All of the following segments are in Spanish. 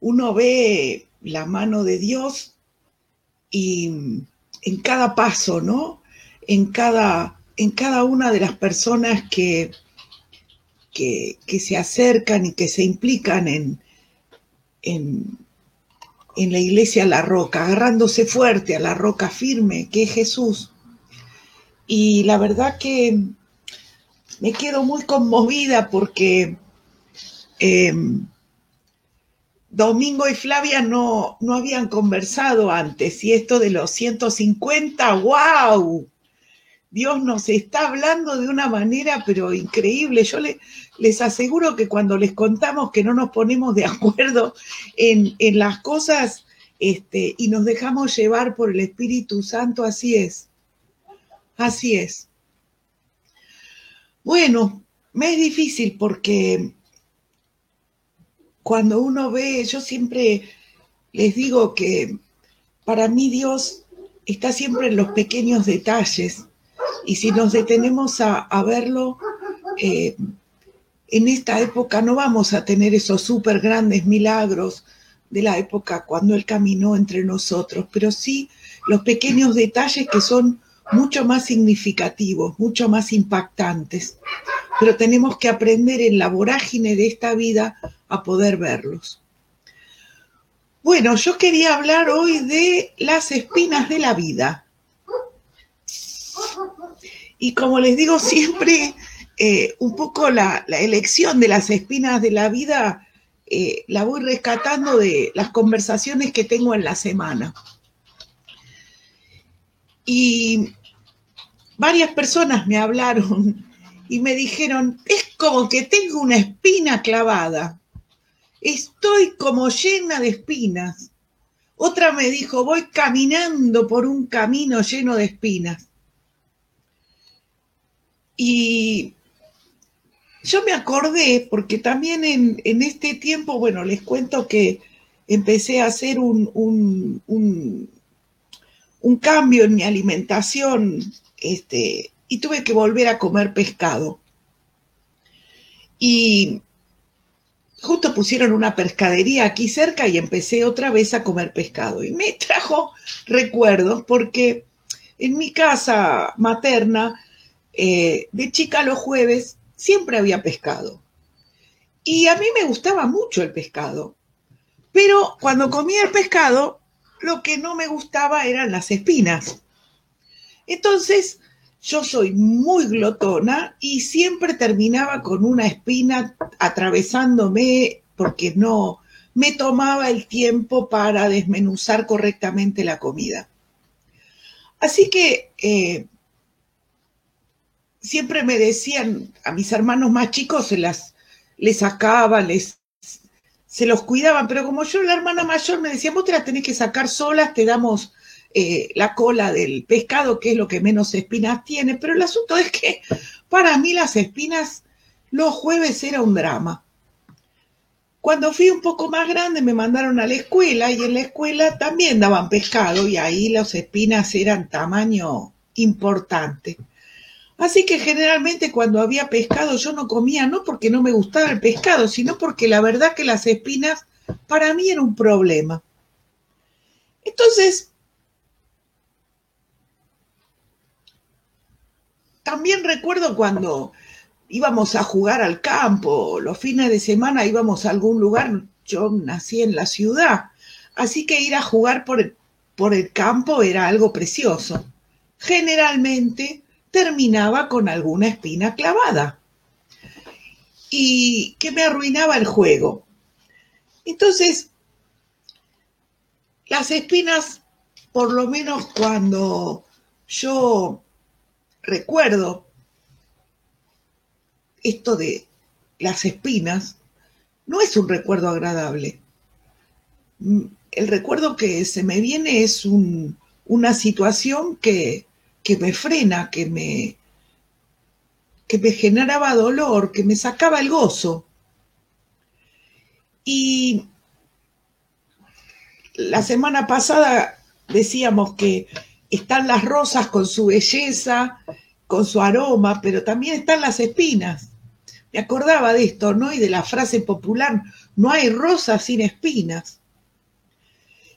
uno ve la mano de Dios y en cada paso, ¿no? En cada, en cada una de las personas que, que, se acercan y que se implican en, en, en la iglesia La Roca, agarrándose fuerte a la roca firme que es Jesús. Y la verdad que me quedo muy conmovida porque em, Domingo y Flavia no, no habían conversado antes y esto de los 150, wow, Dios nos está hablando de una manera pero increíble. Yo les aseguro que cuando les contamos que no nos ponemos de acuerdo en, en las cosas este, y nos dejamos llevar por el Espíritu Santo, así es. Así es. Bueno, me es difícil porque cuando uno ve, yo siempre les digo que para mí Dios está siempre en los pequeños detalles y si nos detenemos a, verlo, eh, en esta época no vamos a tener esos súper grandes milagros de la época cuando Él caminó entre nosotros, pero sí los pequeños detalles que son mucho más significativos, mucho más impactantes pero tenemos que aprender en la vorágine de esta vida a poder verlos. Bueno, yo quería hablar hoy de las espinas de la vida. Y como les digo siempre, eh, un poco la, elección de las espinas de la vida eh, la voy rescatando de las conversaciones que tengo en la semana. Y varias personas me hablaron y me dijeron, es como que tengo una espina clavada. Estoy como llena de espinas. Otra me dijo, voy caminando por un camino lleno de espinas. Y yo me acordé, porque también en, este tiempo, bueno, les cuento que empecé a hacer un, un, un, un cambio en mi alimentación este, y tuve que volver a comer pescado. Y justo pusieron una pescadería aquí cerca y empecé otra vez a comer pescado. Y me trajo recuerdos porque en mi casa materna, eh, de chica los jueves, siempre había pescado. Y a mí me gustaba mucho el pescado. Pero cuando comía el pescado, lo que no me gustaba eran las espinas. Entonces, yo soy muy glotona y siempre terminaba con una espina atravesándome porque no me tomaba el tiempo para desmenuzar correctamente la comida. Así que eh, siempre me decían a mis hermanos más chicos, se las les les, se los cuidaban, pero como yo la hermana mayor me decía, vos te las tenés que sacar solas, te damos eh, la cola del pescado, que es lo que menos espinas tiene, pero el asunto es que para mí las espinas los jueves era un drama. Cuando fui un poco más grande me mandaron a la escuela y en la escuela también daban pescado y ahí las espinas eran tamaño importante. Así que generalmente cuando había pescado yo no comía, no porque no me gustaba el pescado, sino porque la verdad que las espinas para mí era un problema. Entonces, También recuerdo cuando íbamos a jugar al campo, los fines de semana íbamos a algún lugar, yo nací en la ciudad, así que ir a jugar por el, por el campo era algo precioso. Generalmente terminaba con alguna espina clavada y que me arruinaba el juego. Entonces, las espinas, por lo menos cuando yo recuerdo esto de las espinas, no es un recuerdo agradable. Mm, el recuerdo que se me viene es una situación que, que, me frena, que me, que me generaba dolor, que me sacaba el gozo. Y la semana pasada decíamos que están las rosas con su belleza, con su aroma, pero también están las espinas. me acordaba de esto, ¿no? Y de la frase popular, no hay rosas sin espinas.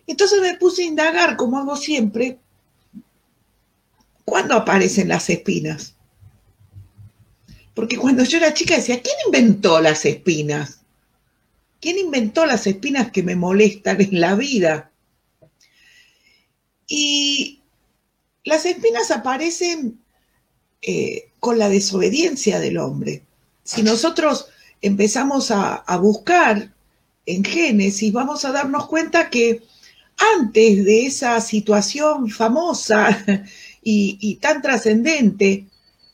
Entonces me puse a indagar, como hago siempre, ¿cuándo aparecen las espinas? Porque cuando yo era chica decía, ¿quién inventó las espinas? ¿Quién inventó las espinas que me molestan en la vida? Y las espinas aparecen eh, con la desobediencia del hombre. Si nosotros empezamos a, buscar en Génesis, vamos a darnos cuenta que antes de esa situación famosa y, y tan trascendente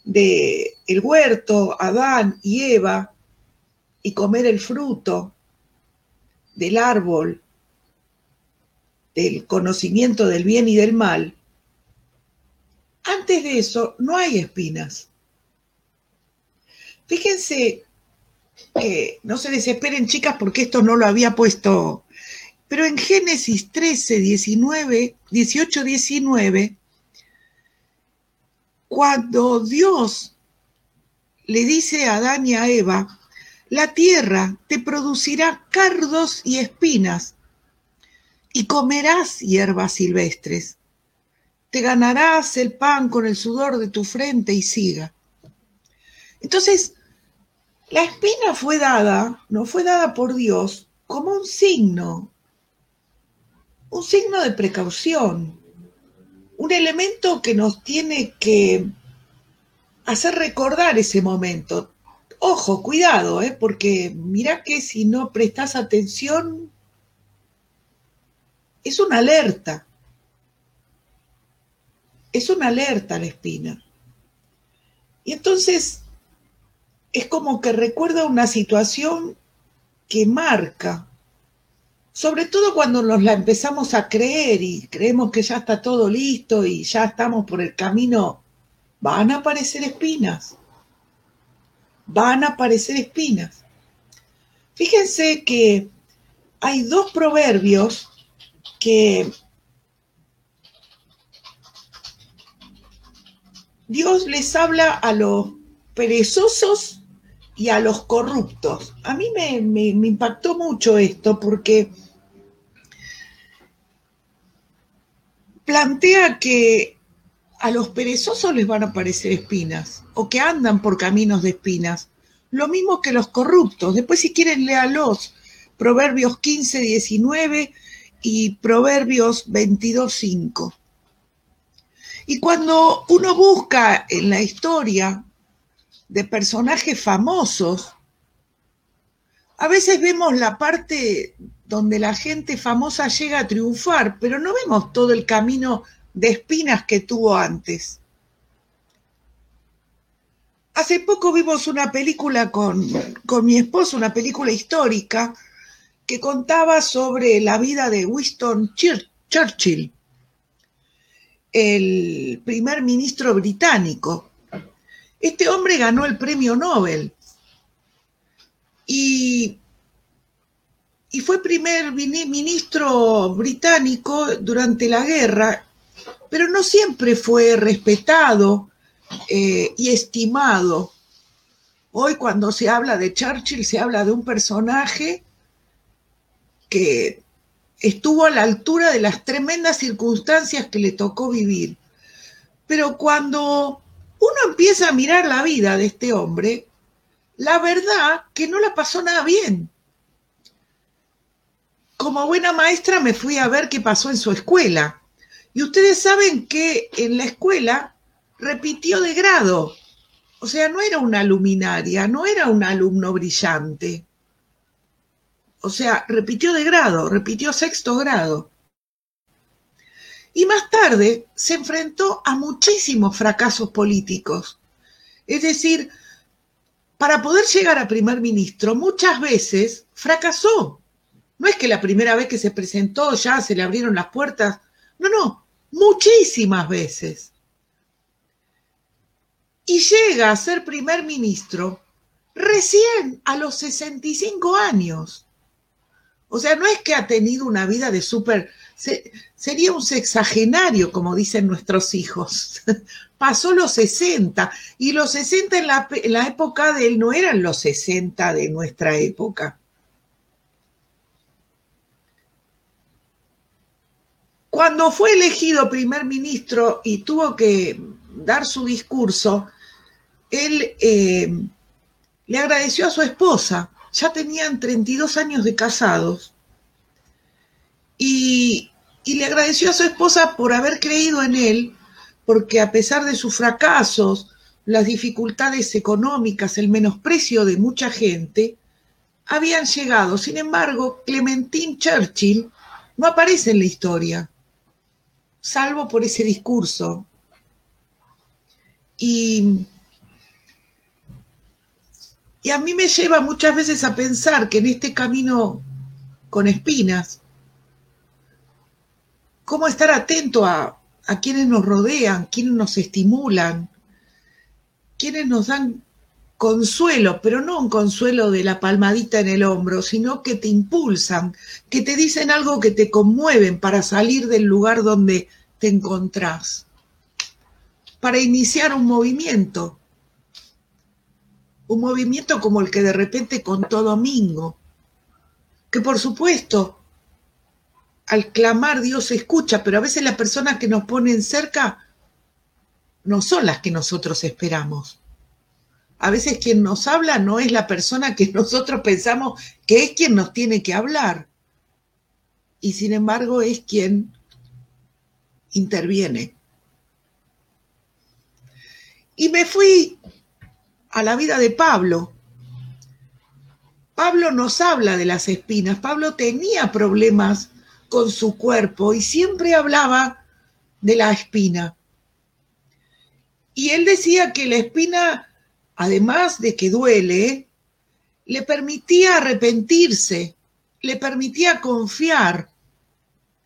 de el huerto, Adán y Eva, y comer el fruto del árbol del conocimiento del bien y del mal, antes de eso no hay espinas. Fíjense que no se desesperen chicas porque esto no lo había puesto, pero en Génesis 13, 19, 18, 19, cuando Dios le dice a Adán y a Eva, la tierra te producirá cardos y espinas, y comerás hierbas silvestres te ganarás el pan con el sudor de tu frente y siga. Entonces, la espina fue dada, no fue dada por Dios como un signo, un signo de precaución, un elemento que nos tiene que hacer recordar ese momento. Ojo, cuidado, ¿eh? porque mira que si no prestas atención, es una alerta es una alerta la espina. Y entonces es como que recuerda una situación que marca, sobre todo cuando nos la empezamos a creer y creemos que ya está todo listo y ya estamos por el camino, van a aparecer espinas, van a aparecer espinas. Fíjense que hay dos proverbios que Dios les habla a los perezosos y a los corruptos. A mí me, impactó mucho esto porque plantea que a los perezosos les van a aparecer espinas o que andan por caminos de espinas. Lo mismo que los corruptos. Después si quieren léalos. Proverbios 15, 19 y Proverbios 22, 5. Y cuando uno busca en la historia de personajes famosos, a veces vemos la parte donde la gente famosa llega a triunfar, pero no vemos todo el camino de espinas que tuvo antes. Hace poco vimos una película con, con, mi esposo, una película histórica, que contaba sobre la vida de Winston Churchill el primer ministro británico. Este hombre ganó el premio Nobel y, y fue primer ministro británico durante la guerra, pero no siempre fue respetado eh, y estimado. Hoy cuando se habla de Churchill se habla de un personaje que estuvo a la altura de las tremendas circunstancias que le tocó vivir. Pero cuando uno empieza a mirar la vida de este hombre, la verdad que no la pasó nada bien. Como buena maestra me fui a ver qué pasó en su escuela. Y ustedes saben que en la escuela repitió de grado. O sea, no era una luminaria, no era un alumno brillante. O sea, repitió de grado, repitió sexto grado. Y más tarde se enfrentó a muchísimos fracasos políticos. Es decir, para poder llegar a primer ministro, muchas veces fracasó. No es que la primera vez que se presentó ya se le abrieron las puertas. No, no, muchísimas veces. Y llega a ser primer ministro recién a los 65 años. O sea, no es que ha tenido una vida de súper sería un sexagenario, como dicen nuestros hijos. Pasó los 60 y los 60 en la, época de él no eran los 60 de nuestra época. Cuando fue elegido primer ministro y tuvo que dar su discurso, él eh, le agradeció a su esposa, ya tenían 32 años de casados, y, y le agradeció a su esposa por haber creído en él, porque a pesar de sus fracasos, las dificultades económicas, el menosprecio de mucha gente, habían llegado. Sin embargo, Clementine Churchill no aparece en la historia salvo por ese discurso. Y, y a mí me lleva muchas veces a pensar que en este camino con espinas, cómo estar atento a, quienes nos rodean, quienes nos estimulan, quienes nos dan consuelo, pero no un consuelo de la palmadita en el hombro, sino que te impulsan, que te dicen algo que te conmueven para salir del lugar donde te encontrás, para iniciar un movimiento, un movimiento como el que de repente contó Domingo, que por supuesto al clamar Dios escucha, pero a veces las personas que nos ponen cerca no son las que nosotros esperamos. A veces quien nos habla no es la persona que nosotros pensamos que es quien nos tiene que hablar. Y sin embargo es quien interviene. Y me fui a la vida de Pablo. Pablo nos habla de las espinas. Pablo tenía problemas con su cuerpo y siempre hablaba de la espina. Y él decía que la espina además de que duele, le permitía arrepentirse, le permitía confiar,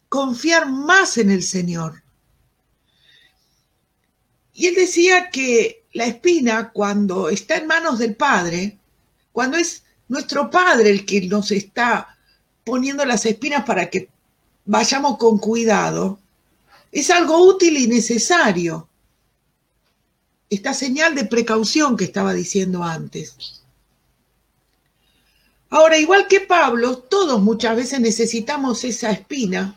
confiar más en el Señor. Y él decía que la espina, cuando está en manos del Padre, cuando es nuestro Padre el que nos está poniendo las espinas para que vayamos con cuidado, es algo útil y necesario esta señal de precaución que estaba diciendo antes. Ahora, igual que Pablo, todos muchas veces necesitamos esa espina,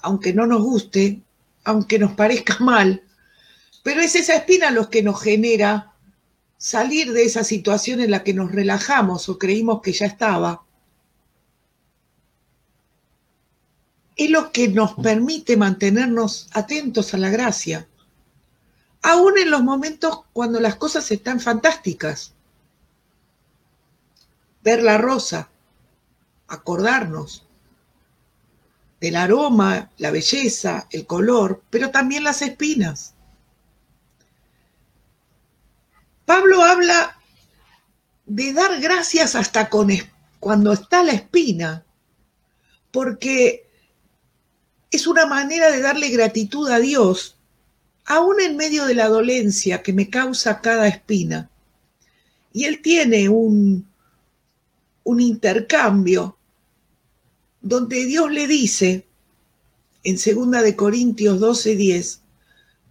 aunque no nos guste, aunque nos parezca mal, pero es esa espina lo que nos genera salir de esa situación en la que nos relajamos o creímos que ya estaba. Es lo que nos permite mantenernos atentos a la gracia aún en los momentos cuando las cosas están fantásticas. Ver la rosa, acordarnos del aroma, la belleza, el color, pero también las espinas. Pablo habla de dar gracias hasta con cuando está la espina, porque es una manera de darle gratitud a Dios aún en medio de la dolencia que me causa cada espina. Y él tiene un, un intercambio donde Dios le dice en 2 de Corintios 12:10,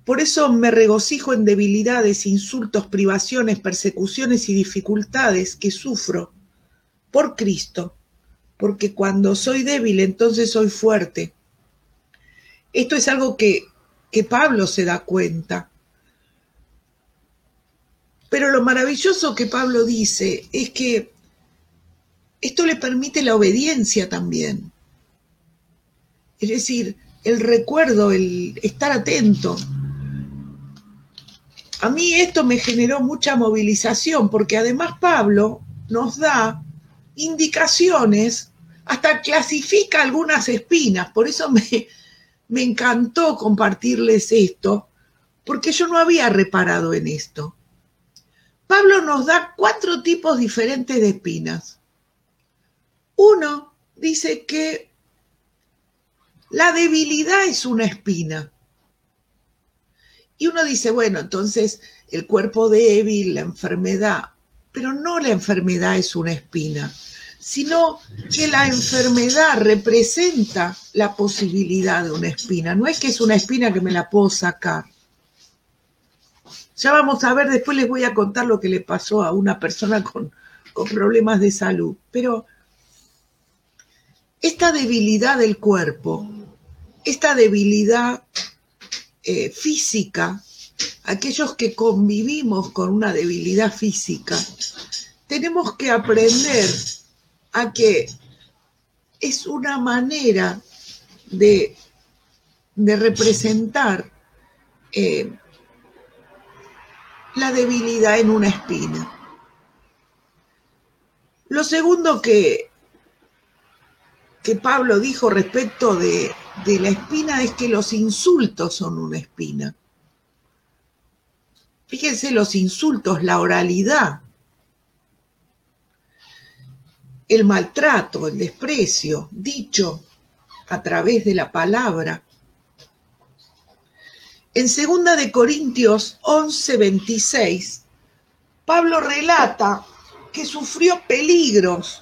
por eso me regocijo en debilidades, insultos, privaciones, persecuciones y dificultades que sufro por Cristo, porque cuando soy débil entonces soy fuerte. Esto es algo que que Pablo se da cuenta. Pero lo maravilloso que Pablo dice es que esto le permite la obediencia también. Es decir, el recuerdo, el estar atento. A mí esto me generó mucha movilización porque además Pablo nos da indicaciones, hasta clasifica algunas espinas, por eso me, me encantó compartirles esto, porque yo no había reparado en esto. Pablo nos da cuatro tipos diferentes de espinas. Uno dice que la debilidad es una espina. Y uno dice, bueno, entonces el cuerpo débil, la enfermedad, pero no la enfermedad es una espina, sino que la enfermedad representa la posibilidad de una espina. No es que es una espina que me la puedo sacar. Ya vamos a ver, después les voy a contar lo que le pasó a una persona con, con problemas de salud. Pero esta debilidad del cuerpo, esta debilidad eh, física, aquellos que convivimos con una debilidad física, tenemos que aprender a que es una manera de, representar eh, la debilidad en una espina. Lo segundo que, que Pablo dijo respecto de, la espina es que los insultos son una espina. Fíjense los insultos, la oralidad, el maltrato, el desprecio, dicho a través de la palabra. En 2 de Corintios 11, 26, Pablo relata que sufrió peligros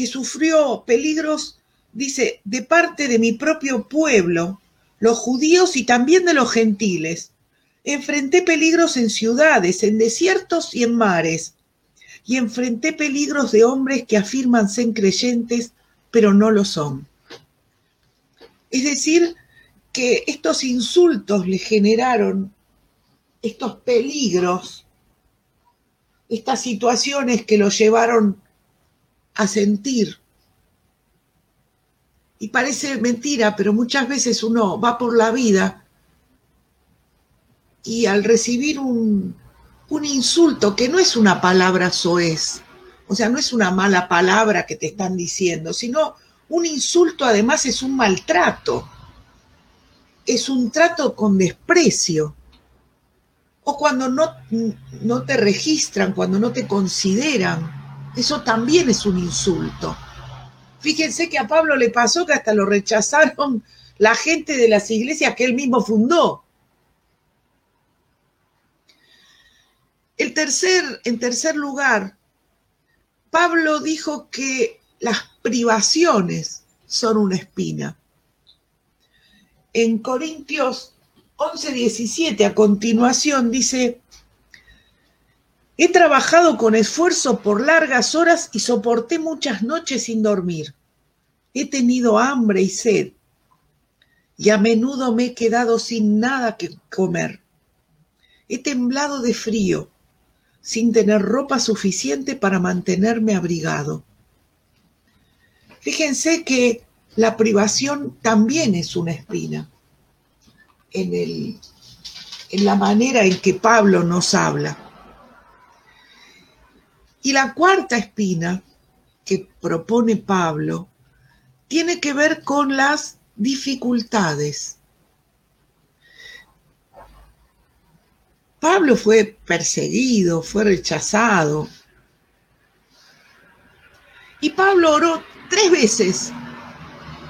que sufrió peligros, dice, de parte de mi propio pueblo, los judíos y también de los gentiles. Enfrenté peligros en ciudades, en desiertos y en mares, y enfrenté peligros de hombres que afirman ser creyentes, pero no lo son. Es decir, que estos insultos le generaron estos peligros, estas situaciones que lo llevaron a sentir. Y parece mentira, pero muchas veces uno va por la vida y al recibir un, un insulto, que no es una palabra soez, o sea, no es una mala palabra que te están diciendo, sino un insulto además es un maltrato, es un trato con desprecio. O cuando no, no te registran, cuando no te consideran, eso también es un insulto. Fíjense que a Pablo le pasó que hasta lo rechazaron la gente de las iglesias que él mismo fundó. El tercer, en tercer lugar, Pablo dijo que las privaciones son una espina. En Corintios 11, 17, a continuación, dice, He trabajado con esfuerzo por largas horas y soporté muchas noches sin dormir. He tenido hambre y sed y a menudo me he quedado sin nada que comer. He temblado de frío sin tener ropa suficiente para mantenerme abrigado. Fíjense que la privación también es una espina en, el, en la manera en que Pablo nos habla. Y la cuarta espina que propone Pablo tiene que ver con las dificultades. Pablo fue perseguido, fue rechazado. Y Pablo oró tres veces,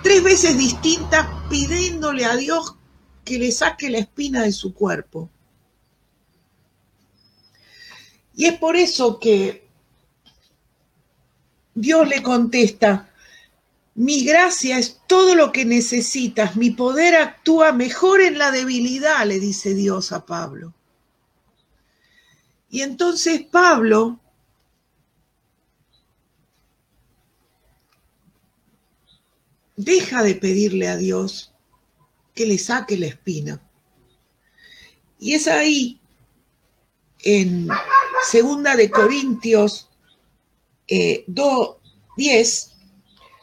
tres veces distintas, pidiéndole a Dios que le saque la espina de su cuerpo. Y es por eso que Dios le contesta, mi gracia es todo lo que necesitas, mi poder actúa mejor en la debilidad, le dice Dios a Pablo. Y entonces Pablo deja de pedirle a Dios que le saque la espina. Y es ahí, en segunda de Corintios 2.10, eh,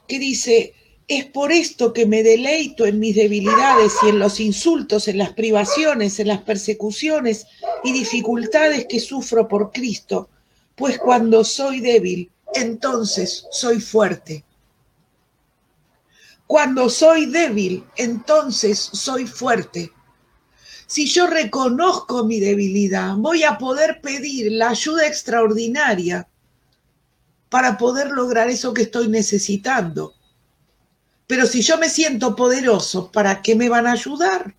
que dice, es por esto que me deleito en mis debilidades y en los insultos, en las privaciones, en las persecuciones y dificultades que sufro por Cristo, pues cuando soy débil, entonces soy fuerte. Cuando soy débil, entonces soy fuerte. Si yo reconozco mi debilidad, voy a poder pedir la ayuda extraordinaria para poder lograr eso que estoy necesitando. Pero si yo me siento poderoso, ¿para qué me van a ayudar?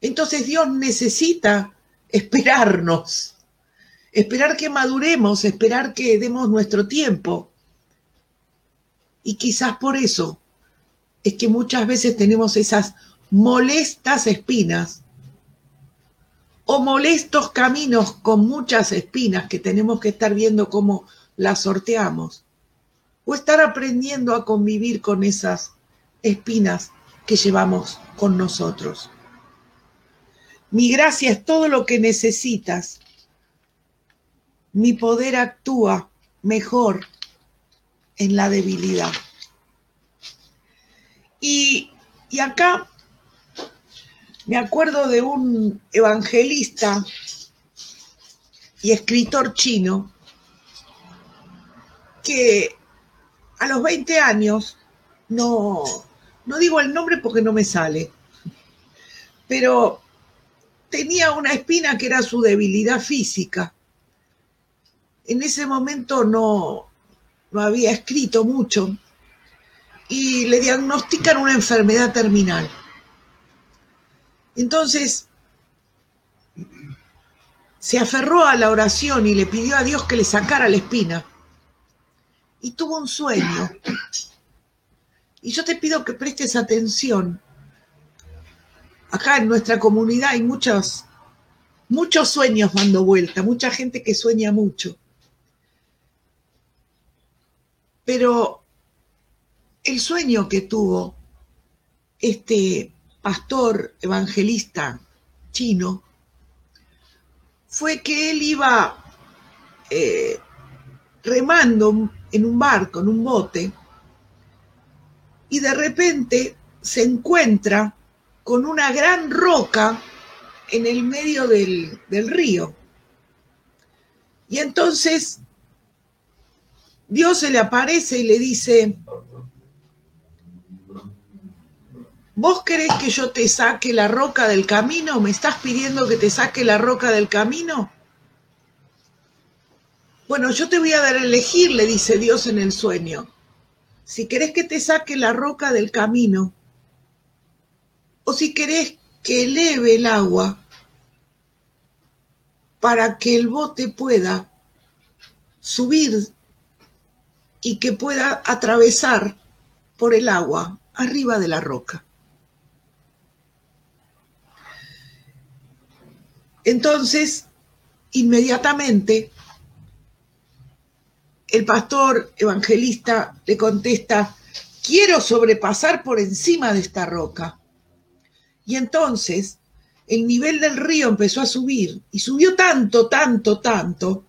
Entonces Dios necesita esperarnos, esperar que maduremos, esperar que demos nuestro tiempo. Y quizás por eso es que muchas veces tenemos esas molestas espinas o molestos caminos con muchas espinas que tenemos que estar viendo cómo las sorteamos o estar aprendiendo a convivir con esas espinas que llevamos con nosotros. Mi gracia es todo lo que necesitas. Mi poder actúa mejor en la debilidad. Y, y acá me acuerdo de un evangelista y escritor chino que a los 20 años, no, no digo el nombre porque no me sale, pero tenía una espina que era su debilidad física. En ese momento no, no había escrito mucho y le diagnostican una enfermedad terminal. Entonces, se aferró a la oración y le pidió a Dios que le sacara la espina. Y tuvo un sueño. Y yo te pido que prestes atención. Acá en nuestra comunidad hay muchos, muchos sueños dando vuelta, mucha gente que sueña mucho. Pero el sueño que tuvo este pastor evangelista chino fue que él iba eh, remando en un barco, en un bote, y de repente se encuentra con una gran roca en el medio del, del río. Y entonces Dios se le aparece y le dice, ¿Vos querés que yo te saque la roca del camino? ¿Me estás pidiendo que te saque la roca del camino? Bueno, yo te voy a dar a elegir, le dice Dios en el sueño. Si querés que te saque la roca del camino, o si querés que eleve el agua para que el bote pueda subir y que pueda atravesar por el agua arriba de la roca. Entonces, inmediatamente, el pastor evangelista le contesta, quiero sobrepasar por encima de esta roca. Y entonces el nivel del río empezó a subir y subió tanto, tanto, tanto,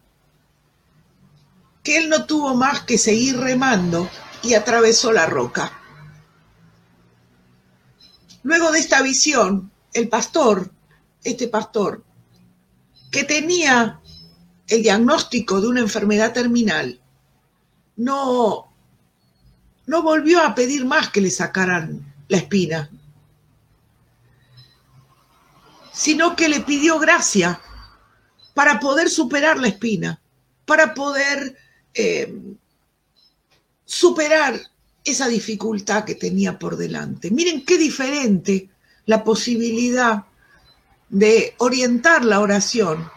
que él no tuvo más que seguir remando y atravesó la roca. Luego de esta visión, el pastor, este pastor, que tenía el diagnóstico de una enfermedad terminal, no, no volvió a pedir más que le sacaran la espina, sino que le pidió gracia para poder superar la espina, para poder eh, superar esa dificultad que tenía por delante. Miren qué diferente la posibilidad de orientar la oración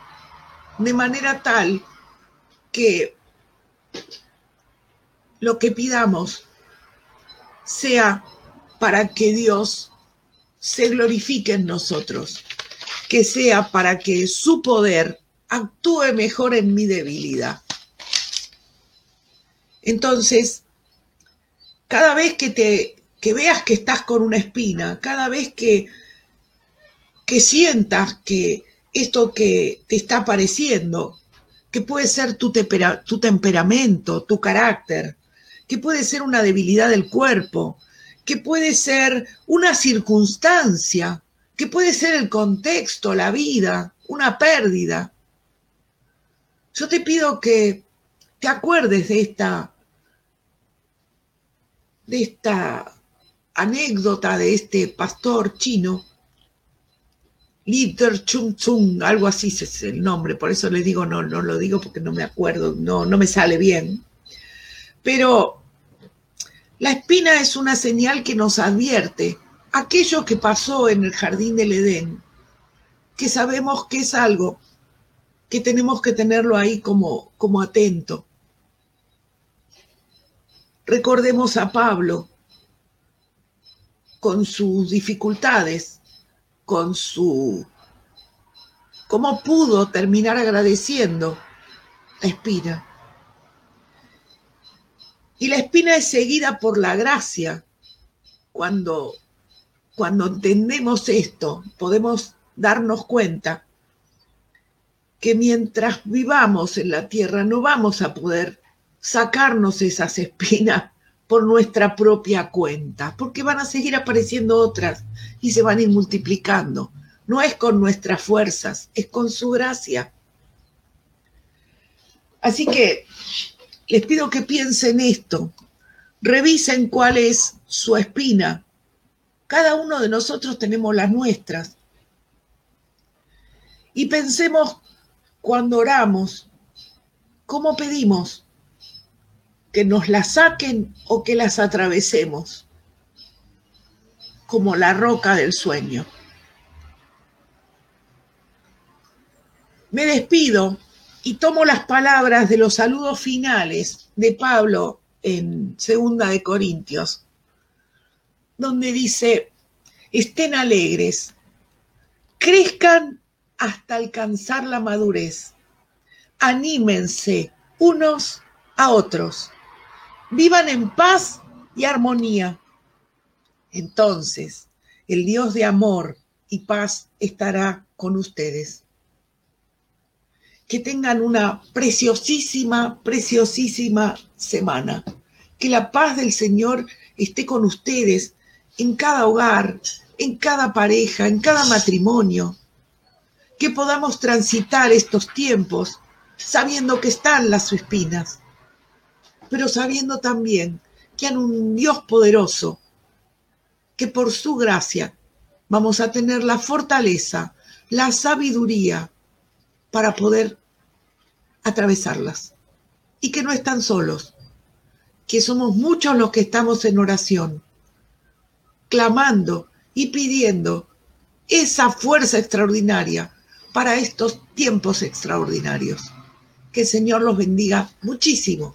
de manera tal que lo que pidamos sea para que Dios se glorifique en nosotros, que sea para que su poder actúe mejor en mi debilidad. Entonces, cada vez que te que veas que estás con una espina, cada vez que que sientas que esto que te está apareciendo, que puede ser tu, tu temperamento, tu carácter, que puede ser una debilidad del cuerpo, que puede ser una circunstancia, que puede ser el contexto, la vida, una pérdida. Yo te pido que te acuerdes de esta de esta anécdota de este pastor chino Litter Chung Chung, algo así es el nombre, por eso le digo, no, no lo digo porque no me acuerdo, no, no me sale bien. Pero la espina es una señal que nos advierte aquello que pasó en el jardín del Edén, que sabemos que es algo que tenemos que tenerlo ahí como, como atento. Recordemos a Pablo con sus dificultades, con su... cómo pudo terminar agradeciendo la espina. Y la espina es seguida por la gracia. Cuando, cuando entendemos esto, podemos darnos cuenta que mientras vivamos en la tierra no vamos a poder sacarnos esas espinas por nuestra propia cuenta, porque van a seguir apareciendo otras y se van a ir multiplicando. No es con nuestras fuerzas, es con su gracia. Así que les pido que piensen esto, revisen cuál es su espina. Cada uno de nosotros tenemos las nuestras. Y pensemos cuando oramos, ¿cómo pedimos? Que nos las saquen o que las atravesemos, como la roca del sueño. Me despido y tomo las palabras de los saludos finales de Pablo en Segunda de Corintios, donde dice, estén alegres, crezcan hasta alcanzar la madurez, anímense unos a otros vivan en paz y armonía. Entonces, el Dios de amor y paz estará con ustedes. Que tengan una preciosísima, preciosísima semana. Que la paz del Señor esté con ustedes en cada hogar, en cada pareja, en cada matrimonio. Que podamos transitar estos tiempos sabiendo que están las espinas pero sabiendo también que hay un Dios poderoso, que por su gracia vamos a tener la fortaleza, la sabiduría para poder atravesarlas. Y que no están solos, que somos muchos los que estamos en oración, clamando y pidiendo esa fuerza extraordinaria para estos tiempos extraordinarios. Que el Señor los bendiga muchísimo.